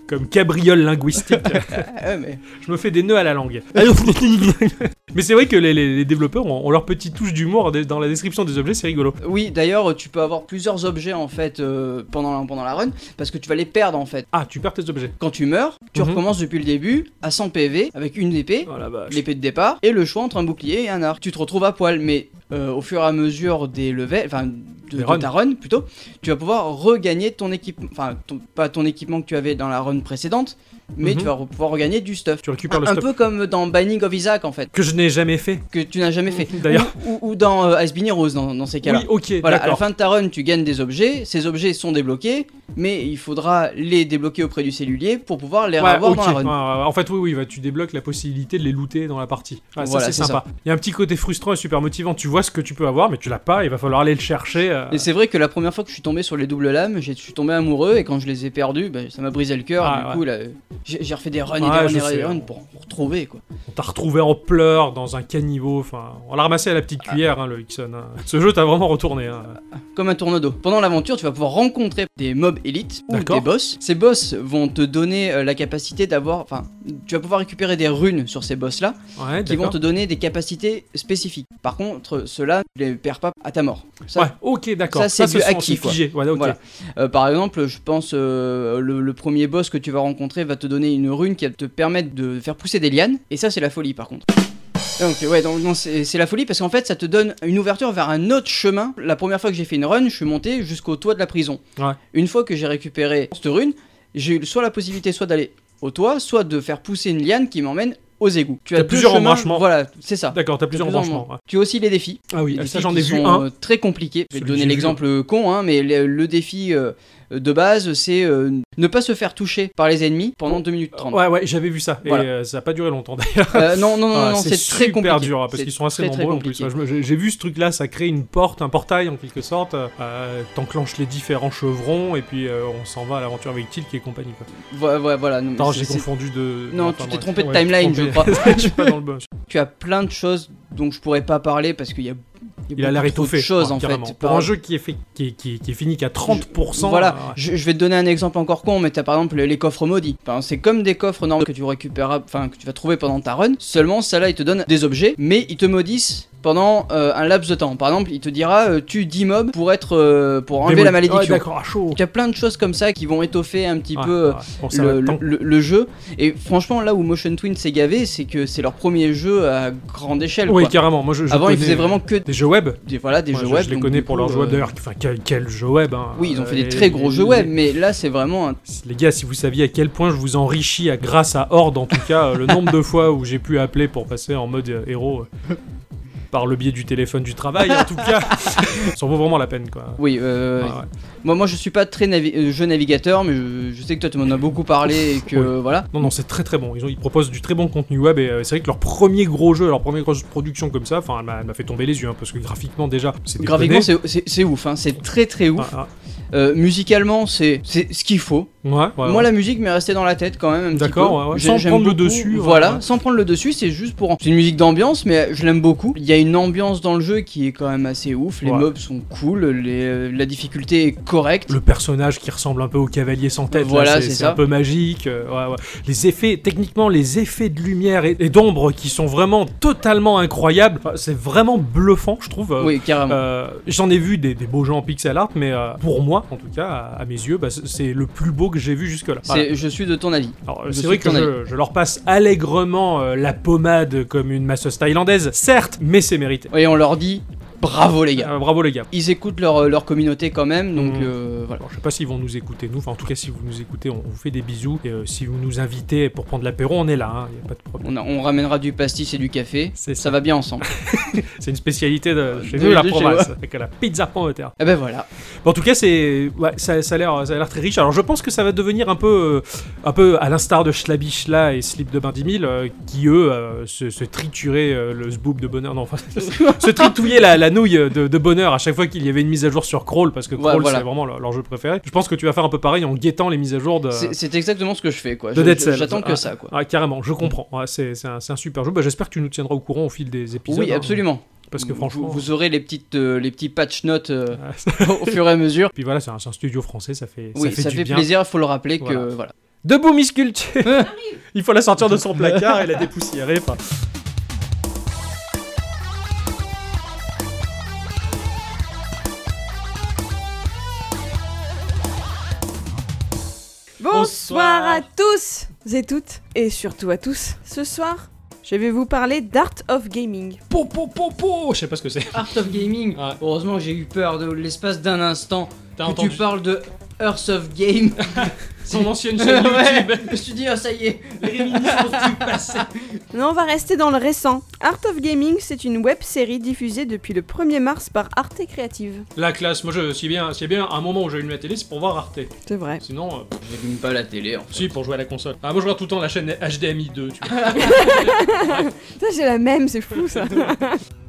S2: comme cabriole linguistique,
S4: Ah
S2: je me fais des nœuds à la langue. Mais c'est vrai que les, les- les développeurs ont, ont leur petite touche d'humour dans la description des objets, c'est rigolo.
S4: Oui, d'ailleurs, tu peux avoir plusieurs objets en fait euh, pendant, pendant la run parce que tu vas les perdre en fait.
S2: Ah, tu perds tes objets.
S4: Quand tu meurs, tu
S2: Mhm.
S4: recommences depuis le début à 100 PV avec une épée,
S2: Oh la
S4: l'épée de départ, et le choix entre un bouclier et un arc. Tu te retrouves à poil, mais euh, au fur et à mesure des levels, enfin de, de ta run plutôt, tu vas pouvoir regagner ton équipement, enfin ton- pas ton équipement que tu avais dans la run précédente, mais
S2: Mhm.
S4: tu vas pouvoir regagner du stuff.
S2: Tu récupères
S4: Un,
S2: le
S4: un
S2: stuff
S4: peu comme dans Binding of Isaac en fait,
S2: que je n'ai jamais fait.
S4: que tu n'as jamais fait.
S2: D'ailleurs.
S4: Ou, ou- ou dans euh, Ice Beanie Rose dans, dans ces cas-là.
S2: Oui, ok,
S4: Voilà, à la fin de ta run, tu gagnes des objets. Ces objets sont débloqués, mais il faudra les débloquer auprès du cellulier pour pouvoir les
S2: Ouais,
S4: avoir
S2: ok.
S4: dans la run.
S2: Ouais, en fait, oui, oui, bah, tu débloques la possibilité de les looter dans la partie. Ouais,
S4: Voilà,
S2: c'est sympa. Il y a un petit côté frustrant et super motivant. Tu vois ce que tu peux avoir, mais tu l'as pas. Il va falloir aller le chercher. euh.
S4: Et c'est vrai que la première fois que je suis tombé sur les doubles lames, je suis tombé amoureux et quand je les ai perdus, bah, ça m'a brisé le cœur.
S2: Ah,
S4: du coup, là, j'ai refait des runs et des runs et des runs pour, pour retrouver quoi.
S2: On t'a retrouvé en pleurs dans un caniveau. Enfin, on l'a ramassé à la petite cuillère, hein, le Ixon. hein. Ce jeu t'a vraiment retourné. hein.
S4: Comme un tourneau. Pendant l'aventure, tu vas pouvoir rencontrer des mobs élites ou des boss. Ces boss vont te donner euh, la capacité d'avoir. Enfin, tu vas pouvoir récupérer des runes sur ces boss là
S2: Ouais,
S4: qui vont te donner des capacités spécifiques. Par contre, ceux-là, tu les perds pas à ta mort. Ça,
S2: Ouais, ok, d'accord.
S4: ça, c'est quoi.
S2: Ouais.
S4: Voilà. Euh, par exemple, je pense euh, le, le premier boss que tu vas rencontrer va te donner une rune qui va te permettre de faire pousser des lianes. Et ça, c'est la folie par contre. Donc ouais, donc, non, c'est c'est la folie parce qu'en fait ça te donne une ouverture vers un autre chemin. La première fois que j'ai fait une run, je suis monté jusqu'au toit de la prison.
S2: Ouais.
S4: Une fois que j'ai récupéré cette rune, j'ai eu soit la possibilité soit d'aller au toit, soit de faire pousser une liane qui m'emmène aux égouts. Tu deux
S2: plusieurs
S4: chemins,
S2: embranchements.
S4: Voilà, c'est ça.
S2: D'accord, t'as plusieurs
S4: Plusieurs
S2: embranchements.
S4: Tu as aussi les défis.
S2: Ah oui,
S4: Les
S2: ça j'en ai
S4: qui
S2: vu
S4: sont,
S2: un.
S4: euh, très compliqué. Je vais te donner l'exemple con, hein, mais le, le défi euh, de base, c'est euh, ne pas se faire toucher par les ennemis pendant 2 minutes 30.
S2: Ouais, ouais, j'avais vu ça.
S4: Voilà.
S2: Et euh, ça a pas duré longtemps d'ailleurs.
S4: Euh, non, non, non,
S2: Ah,
S4: non, c'est très
S2: super
S4: compliqué.
S2: dur hein, parce
S4: C'est
S2: qu'ils sont assez
S4: très, très
S2: nombreux en plus. Ouais, J'ai vu ce truc-là, ça crée une porte, un portail en quelque sorte. T'enclenches les différents chevrons et puis on s'en va à l'aventure avec Tilk et compagnie. Quoi.
S4: Voilà, voilà, voilà, non,
S2: j'ai confondu de.
S4: Non,
S2: enfin,
S4: tu t'es trompé de timeline, je crois. Tu as plein de choses dont je pourrais pas parler parce qu'il y a,
S2: Il a l'air
S4: de choses
S2: ouais,
S4: en
S2: carrément.
S4: fait.
S2: Pour
S4: Par-
S2: un jeu qui est, fait, qui est, qui est- qui est fini qu'à 30%.
S4: Voilà,
S2: euh, ouais.
S4: je, je vais te donner un exemple encore con, mais t'as par exemple les coffres maudits. Enfin, c'est comme des coffres normaux que tu récupères, enfin que tu vas trouver pendant ta run. Seulement, celle-là, ils te donnent des objets, mais ils te maudissent pendant euh, un laps de temps. Par exemple, il te dira euh, tue 10 mobs pour être euh, pour enlever la
S2: Ouais,
S4: malédiction.
S2: D'accord, à chaud.
S4: Il y a plein de choses comme ça qui vont étoffer un petit
S2: Ouais,
S4: peu euh,
S2: ouais,
S4: le, jeu. Et franchement, là où Motion Twin s'est gavé, c'est que c'est leur premier jeu à grande échelle.
S2: Oui,
S4: quoi.
S2: carrément. Moi, je, je
S4: Avant, ils faisaient vraiment que
S2: des jeux web.
S4: des, voilà, des
S2: Moi,
S4: jeux
S2: je,
S4: web.
S2: je les connais pour leurs jeux web d'ailleurs. Enfin, quel, quel jeu web. hein.
S4: Oui, ils ont fait des très gros jeux web, mais là, c'est vraiment un
S2: Les gars, si vous saviez à quel point je vous enrichis à, grâce à Horde, en tout cas, le nombre de fois où j'ai pu appeler pour passer en mode héros par le biais du téléphone du travail, en tout cas, ça en vaut vraiment la peine, quoi.
S4: Oui, euh,
S2: ouais.
S4: Moi, moi je suis pas très navi- euh, jeu navigateur, mais je, je sais que toi tu m'en as beaucoup parlé et que
S2: Oui.
S4: voilà.
S2: Non, non, c'est très très bon. Ils, ont, ils proposent du très bon contenu web et euh, c'est vrai que leur premier gros jeu, leur première grosse production comme ça, enfin, elle m'a- fait tomber les yeux hein, parce que graphiquement déjà, c'est
S4: Graphiquement, c'est- ouf, hein, c'est très très ouf.
S2: Ah,
S4: Euh, musicalement, c'est ce qu'il faut.
S2: ah. Ouais, ouais,
S4: Moi,
S2: ouais.
S4: la musique m'est restée dans la tête quand même.
S2: D'accord, ouais, Sans prendre le dessus,
S4: Voilà, sans prendre le dessus, c'est juste pour. C'est une musique d'ambiance, mais je l'aime beaucoup. Il y a une ambiance dans le jeu qui est quand même assez ouf. Les mobs sont cool, les- la difficulté est correcte.
S2: Le personnage qui ressemble un peu au cavalier sans tête, là,
S4: Voilà,
S2: c'est un peu magique. euh, ouais, ouais. Les effets, techniquement, les effets de lumière et, et d'ombre qui sont vraiment totalement incroyables. Enfin, C'est vraiment bluffant, je trouve. euh,
S4: Oui, carrément.
S2: Euh, J'en ai vu des, des beaux jeux en pixel art, mais pour moi, en tout cas, à, à mes yeux, bah, c'est- le plus beau que j'ai vu jusque-là. Voilà.
S4: Je suis de ton avis.
S2: C'est vrai que je, je leur passe allègrement la pommade comme une masseuse thaïlandaise, certes, mais c'est mérité.
S4: Et on leur dit bravo les gars.
S2: Euh, bravo les gars.
S4: Ils écoutent leur, leur communauté quand même, donc
S2: Mhm.
S4: euh, voilà.
S2: Alors, je sais pas s'ils vont nous écouter, nous. Enfin, en tout cas, si vous nous écoutez, on, vous fait des bisous. Et euh, si vous nous invitez pour prendre l'apéro, on est là, hein, y a pas de problème.
S4: On, a- on ramènera du pastis et du café. Ça va bien ensemble.
S2: C'est une spécialité de chez nous, la province, avec la pizza pomme de terre.
S4: Et ben voilà.
S2: Bon, en tout cas, c'est ouais, ça, ça a l'air ça a l'air très riche. Alors, je pense que ça va devenir un peu un peu à l'instar de Schlabichla et Slip de Bain 10 000, euh, qui eux se, se trituraient le zboob de bonheur. Non, enfin, se tritouillaient la, la nouille de, de bonheur à chaque fois qu'il y avait une mise à jour sur Crawl, parce que
S4: Ouais,
S2: Crawl
S4: voilà.
S2: c'est vraiment leur, leur jeu préféré. Je pense que tu vas faire un peu pareil en guettant les mises à jour de.
S4: C'est c'est exactement ce que je fais quoi.
S2: de
S4: Je-
S2: Dead
S4: je-
S2: Cells.
S4: J'attends que
S2: Ah,
S4: ça quoi.
S2: ah, carrément, je comprends. Ouais, c'est c'est un, c'est un super jeu. Bah, J'espère que tu nous tiendras au courant au fil des épisodes.
S4: Oui,
S2: hein,
S4: absolument.
S2: parce que
S4: Vous-
S2: franchement.
S4: vous, vous aurez les petites euh, les petits patch notes euh,
S2: Ah,
S4: au fur et à mesure.
S2: Puis voilà, c'est un, c'est un studio français, ça fait,
S4: Oui,
S2: ça fait du bien.
S4: plaisir. Il faut le rappeler que
S2: Voilà.
S4: voilà.
S2: Debout Miss Culture Il faut la sortir de son placard et la dépoussiérer. enfin.
S10: Bonsoir à tous et toutes, et surtout à tous. Ce soir, je vais vous parler d'Art of Gaming.
S2: Po, po, po, po Je sais pas ce que c'est.
S4: Art of Gaming.
S2: Ouais.
S4: Heureusement, j'ai eu peur de l'espace d'un instant.
S2: T'as
S4: que
S2: entendu
S4: tu parles de Earth of Game.
S2: son ancienne chaîne
S4: Ouais.
S2: YouTube
S4: Je me suis dit, ah ça y est, les réminiscences du passé.
S10: Non, on va rester dans le récent. Art of Gaming, c'est une web série diffusée depuis le 1er mars par Arte Creative.
S2: La classe, moi je, si bien, a bien un moment où j'allume la télé, c'est pour voir Arte.
S10: C'est vrai.
S2: Sinon, euh,
S4: J'allume pas la télé en fait.
S2: si, pour jouer à la console. Ah, moi je regarde tout le temps la chaîne HDMI 2, tu vois.
S10: Ça, j'ai la même, c'est fou ça.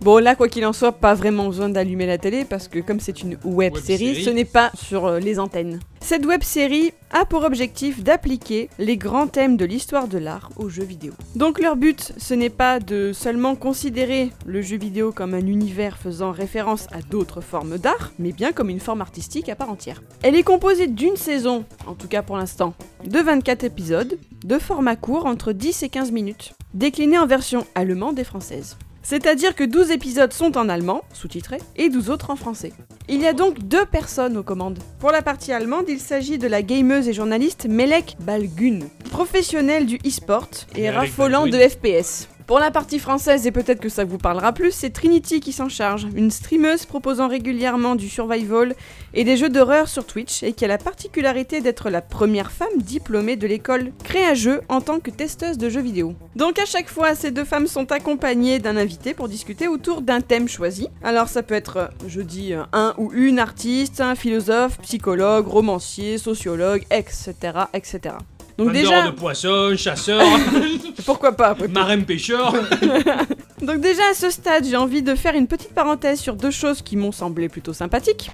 S10: bon, là, quoi qu'il en soit, pas vraiment besoin d'allumer la télé parce que comme c'est une web,
S2: Web
S10: série,
S2: série.
S10: ce n'est pas sur euh, les antennes. Cette web série a pour objectif d'appliquer les grands thèmes de l'histoire de l'art aux jeux vidéo. Donc leur but, ce n'est pas de seulement considérer le jeu vidéo comme un univers faisant référence à d'autres formes d'art, mais bien comme une forme artistique à part entière. Elle est composée d'une saison, en tout cas pour l'instant, de 24 épisodes, de format court entre 10 et 15 minutes, déclinés en version allemande et française. C'est-à-dire que 12 épisodes sont en allemand, sous-titrés, et 12 autres en français. Il y a donc deux personnes aux commandes. Pour la partie allemande, il s'agit de la gameuse et journaliste Melek Balgun, professionnelle du e-sport et
S2: Melek
S10: raffolant de. FPS. Pour la partie française, et peut-être que ça vous parlera plus, c'est Trinity qui s'en charge, une streameuse proposant régulièrement du survival et des jeux d'horreur sur Twitch et qui a la particularité d'être la première femme diplômée de l'école Créa-Jeux en tant que testeuse de jeux vidéo. Donc à chaque fois, ces deux femmes sont accompagnées d'un invité pour discuter autour d'un thème choisi. Alors ça peut être, je dis, un ou une artiste, un philosophe, psychologue, romancier, sociologue, etc. etc. Donc déjà,
S2: de poissons, chasseur,
S10: pourquoi pas après tout.
S2: marin pêcheur.
S10: Donc déjà à ce stade, j'ai envie de faire une petite parenthèse sur deux choses qui m'ont semblé plutôt sympathiques.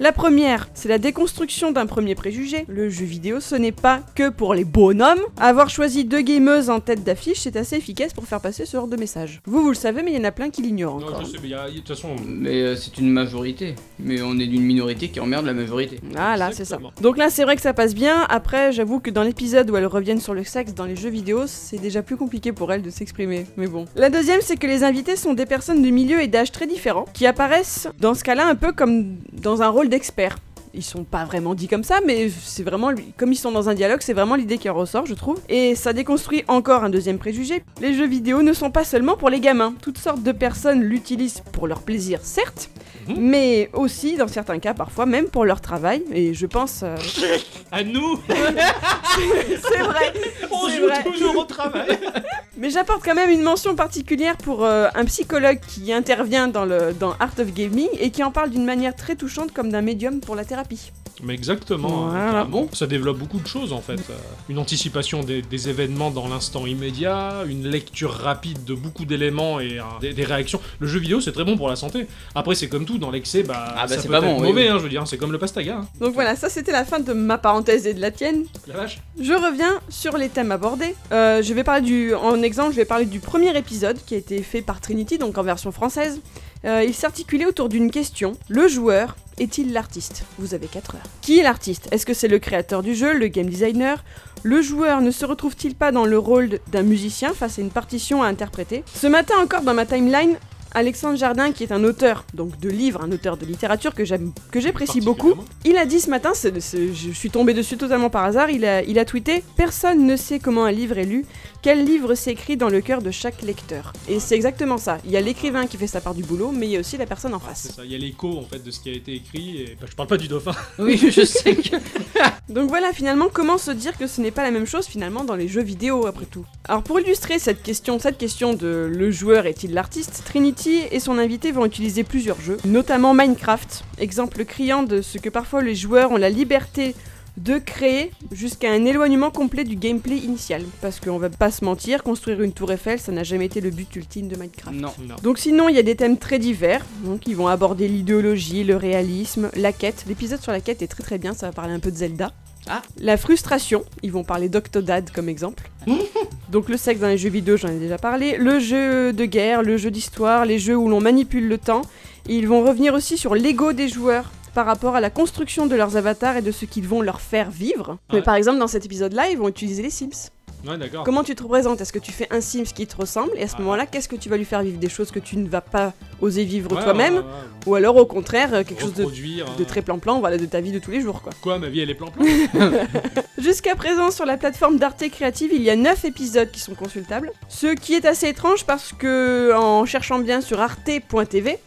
S10: La première, c'est la déconstruction d'un premier préjugé. Le jeu vidéo, ce n'est pas que pour les bonhommes. Avoir choisi deux gameuses en tête d'affiche, c'est assez efficace pour faire passer ce genre de message. Vous, vous le savez, mais il y en a plein qui l'ignorent
S2: Non, je sais, mais il y a- de toute façon.
S4: Mais euh, c'est une majorité. Mais on est d'une minorité qui emmerde la majorité.
S10: Ah là, c'est ça.
S2: Exactement.
S10: Donc là, c'est vrai que ça passe bien. Après, j'avoue que dans l'épisode où elles reviennent sur le sexe dans les jeux vidéo, c'est déjà plus compliqué pour elles de s'exprimer. Mais bon. La deuxième, c'est que les invités sont des personnes de milieux et d'âges très différents, qui apparaissent dans ce cas-là un peu comme dans un rôle d'expert. Ils sont pas vraiment dit comme ça, mais c'est vraiment comme ils sont dans un dialogue, c'est vraiment l'idée qui en ressort, je trouve. Et ça déconstruit encore un deuxième préjugé. Les jeux vidéo ne sont pas seulement pour les gamins. Toutes sortes de personnes l'utilisent pour leur plaisir, certes,
S2: Mhm.
S10: mais aussi dans certains cas parfois même pour leur travail. Et je pense. euh,
S2: À nous
S10: c'est vrai.
S2: On joue
S10: vrai.
S2: toujours au travail
S10: Mais j'apporte quand même une mention particulière pour euh, un psychologue qui intervient dans, le, dans Art of Gaming et qui en parle d'une manière très touchante comme d'un médium pour la thérapie.
S2: Mais exactement.
S10: Voilà.
S2: Ah bon Ça développe beaucoup de choses en fait. Euh, Une anticipation des, des événements dans l'instant immédiat, une lecture rapide de beaucoup d'éléments et un- des, des réactions. Le jeu vidéo c'est très bon pour la santé. Après c'est comme tout, dans l'excès, bah,
S4: Ah bah,
S2: ça
S4: c'est
S2: peut
S4: pas
S2: être
S4: bon,
S2: mauvais,
S4: oui.
S2: hein, je veux dire, c'est comme le pastaga. hein.
S10: Donc voilà, ça c'était la fin de ma parenthèse et de la tienne.
S2: La vache.
S10: Je reviens sur les thèmes abordés. Euh, je vais parler du, en exemple, je vais parler du premier épisode qui a été fait par Trinity, donc en version française. Euh, il s'articulait autour d'une question. Le joueur est-il l'artiste? Vous avez 4 heures. Qui est l'artiste? Est-ce que c'est le créateur du jeu, le game designer? Le joueur ne se retrouve-t-il pas dans le rôle d'un musicien face à une partition à interpréter? Ce matin encore dans ma timeline, Alexandre Jardin, qui est un auteur donc de livres, un auteur de littérature que j'aime, que j'apprécie beaucoup, il a dit ce matin, je suis tombé dessus totalement par hasard, il a, il a tweeté Personne ne sait comment un livre est lu, quel livre s'écrit dans le cœur de chaque lecteur. Et c'est exactement ça. Il y a l'écrivain qui fait sa part du boulot, mais il y a aussi la personne en
S2: C'est
S10: face.
S2: ça, il y a l'écho en fait de ce qui a été écrit et bah, je parle pas du dauphin.
S4: Oui, je sais que.
S10: Donc voilà, finalement, comment se dire que ce n'est pas la même chose finalement dans les jeux vidéo après tout? Alors pour illustrer cette question, cette question de le joueur est-il l'artiste, Trinity et son invité vont utiliser plusieurs jeux, notamment Minecraft, exemple criant de ce que parfois les joueurs ont la liberté de créer jusqu'à un éloignement complet du gameplay initial. Parce qu'on va pas se mentir, construire une tour Eiffel, ça n'a jamais été le but ultime de Minecraft.
S4: Non.
S2: Non.
S10: Donc sinon, il y a des thèmes très divers. Donc ils vont aborder l'idéologie, le réalisme, la quête. L'épisode sur la quête est très très bien, ça va parler un peu de Zelda.
S4: Ah.
S10: La frustration, ils vont parler d'Octodad comme exemple. Donc le sexe dans les jeux vidéo, j'en ai déjà parlé. Le jeu de guerre, le jeu d'histoire, les jeux où l'on manipule le temps. Et ils vont revenir aussi sur l'ego des joueurs par rapport à la construction de leurs avatars et de ce qu'ils vont leur faire vivre. Mais par exemple, dans cet épisode-là, ils vont utiliser les Sims.
S2: Ouais, d'accord.
S10: Comment tu te représentes? Est-ce que tu fais un Sims qui te ressemble Et à ce
S2: Ah.
S10: moment-là, qu'est-ce que tu vas lui faire vivre? Des choses que tu ne vas pas oser vivre
S2: Ouais,
S10: toi-même?
S2: ouais.
S10: Ou alors au contraire, euh, quelque chose de,
S2: hein.
S10: très plan-plan, voilà, de ta vie de tous les jours quoi.
S2: Quoi, ma vie elle est plan-plan?
S10: Jusqu'à présent, sur la plateforme d'Arte Creative, il y a 9 épisodes qui sont consultables. Ce qui est assez étrange parce que, en cherchant bien sur arte.tv,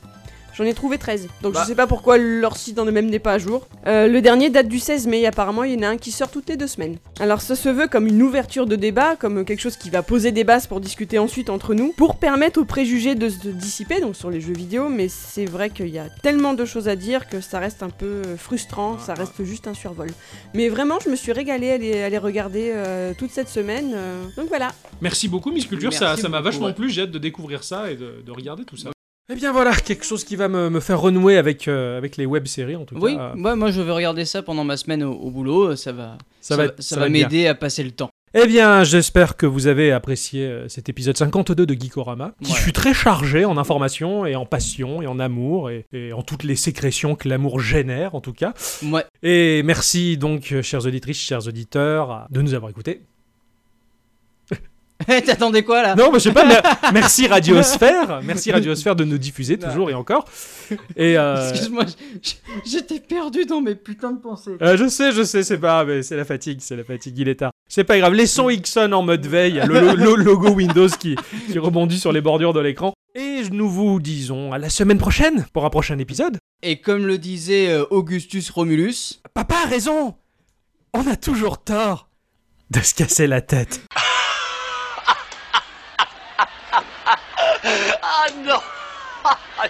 S10: J'en ai trouvé 13. Donc
S4: Bah.
S10: je sais pas pourquoi leur site en même n'est pas à jour. Euh, le dernier date du 16 mai, apparemment il y en a un qui sort toutes les deux semaines. Alors ça se veut comme une ouverture de débat, comme quelque chose qui va poser des bases pour discuter ensuite entre nous, pour permettre aux préjugés de se dissiper, donc sur les jeux vidéo, mais c'est vrai qu'il y a tellement de choses à dire que ça reste un peu euh, frustrant, ça reste juste un survol. Mais vraiment, je me suis régalée à les, à les regarder euh, toute cette semaine, euh, donc voilà.
S2: Merci beaucoup, Miss Culture, ça
S4: Merci
S2: ça m'a vachement
S4: ouais.
S2: plu, j'ai hâte de découvrir ça et de, de regarder tout ça. Eh bien voilà, quelque chose qui va me, me faire renouer avec, euh, avec les web-séries en tout
S4: Oui,
S2: cas.
S4: ouais, moi je vais regarder ça pendant ma semaine au, au boulot, ça va,
S2: Ça va
S4: ça va m'aider à passer le temps.
S2: Eh bien, j'espère que vous avez apprécié euh, cet épisode 52 de Geekorama, qui
S4: Ouais.
S2: fut très chargé en informations et en passion et en amour et, et en toutes les sécrétions que l'amour génère en tout cas.
S4: Ouais,
S2: Et merci donc, euh, chères auditrices, chers auditeurs, de nous avoir écoutés.
S4: T'attendais quoi là?
S2: Non, mais je sais pas, mais merci Radiosphère, merci Radiosphère de nous diffuser toujours et encore. Et euh,
S4: Excuse-moi, j'étais perdu dans mes putains de pensées.
S2: euh, je sais, je sais, c'est pas, mais c'est la fatigue, c'est la fatigue, il est tard. C'est pas grave, laissons Ixon en mode veille, le, lo- lo- logo Windows qui, qui rebondit sur les bordures de l'écran. Et nous vous disons à la semaine prochaine pour un prochain épisode.
S4: Et comme le disait euh, Augustus Romulus,
S2: Papa a raison On a toujours tort de se casser la tête.
S9: oh no! Ah,